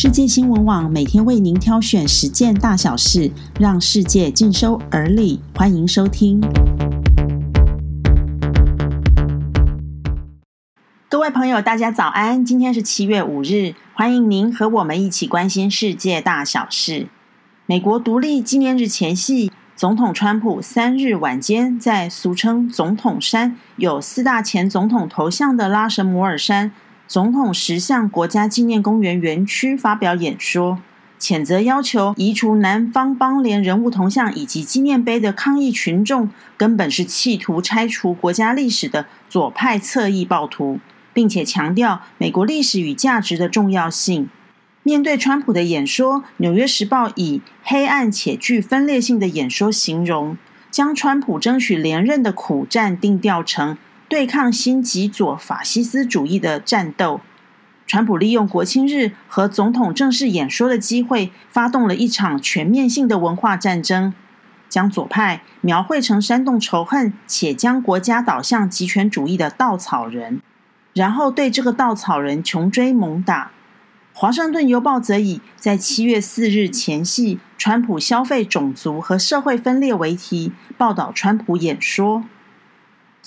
世界新闻网每天为您挑选十件大小事，让世界尽收耳里。欢迎收听。各位朋友，大家早安！今天是七月五日，欢迎您和我们一起关心世界大小事。美国独立纪念日前夕，总统川普三日晚间在俗称“总统山”有四大前总统头像的拉什摩尔山。总统石像国家纪念公园园区发表演说，谴责要求移除南方邦联人物铜像以及纪念碑的抗议群众，根本是企图拆除国家历史的左派侧翼暴徒，并且强调美国历史与价值的重要性。面对川普的演说，《纽约时报》以“黑暗且具分裂性的演说”形容，将川普争取连任的苦战定调成。对抗新极左法西斯主义的战斗，川普利用国庆日和总统正式演说的机会，发动了一场全面性的文化战争，将左派描绘成煽动仇恨且将国家导向极权主义的稻草人，然后对这个稻草人穷追猛打。华盛顿邮报则以在七月四日前夕，川普消费种族和社会分裂为题，报道川普演说。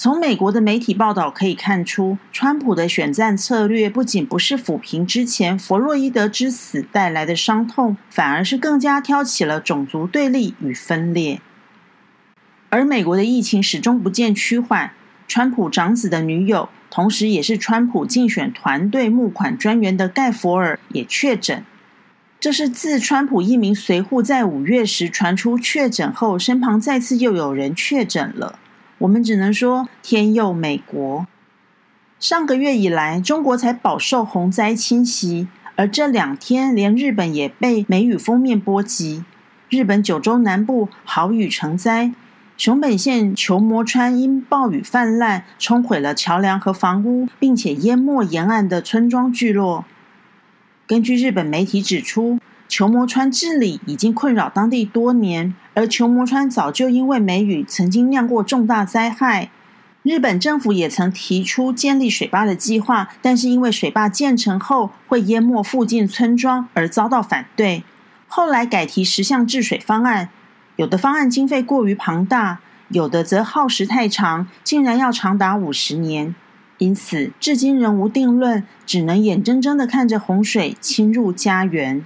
从美国的媒体报道可以看出，川普的选战策略不仅不是抚平之前弗洛伊德之死带来的伤痛，反而是更加挑起了种族对立与分裂。而美国的疫情始终不见趋缓，川普长子的女友，同时也是川普竞选团队募款专员的盖佛尔也确诊。这是自川普一名随护在五月时传出确诊后，身旁再次又有人确诊了。我们只能说天佑美国。上个月以来，中国才饱受洪灾侵袭，而这两天连日本也被梅雨封面波及。日本九州南部豪雨成灾，熊本县球磨川因暴雨泛滥，冲毁了桥梁和房屋，并且淹没沿岸的村庄聚落。根据日本媒体指出。球磨川治理已经困扰当地多年，而球磨川早就因为梅雨曾经酿过重大灾害。日本政府也曾提出建立水坝的计划，但是因为水坝建成后会淹没附近村庄而遭到反对。后来改提十项治水方案，有的方案经费过于庞大，有的则耗时太长，竟然要长达五十年。因此，至今仍无定论，只能眼睁睁地看着洪水侵入家园。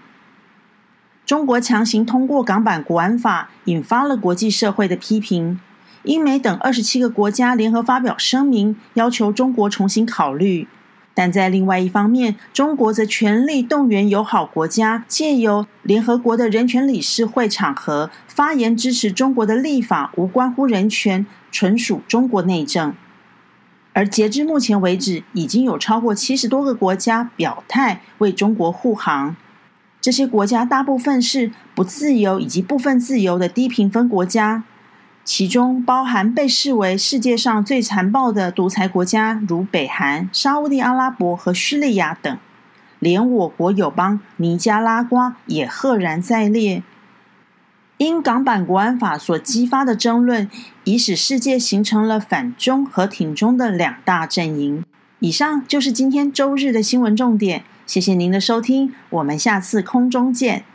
中国强行通过港版国安法，引发了国际社会的批评。英美等二十七个国家联合发表声明，要求中国重新考虑。但在另外一方面，中国则全力动员友好国家，借由联合国的人权理事会场合发言支持中国的立法，无关乎人权，纯属中国内政。而截至目前为止，已经有超过七十多个国家表态为中国护航。这些国家大部分是不自由以及部分自由的低评分国家，其中包含被视为世界上最残暴的独裁国家，如北韩、沙地阿拉伯和叙利亚等。连我国友邦尼加拉瓜也赫然在列。因港版国安法所激发的争论，已使世界形成了反中和挺中的两大阵营。以上就是今天周日的新闻重点。谢谢您的收听，我们下次空中见。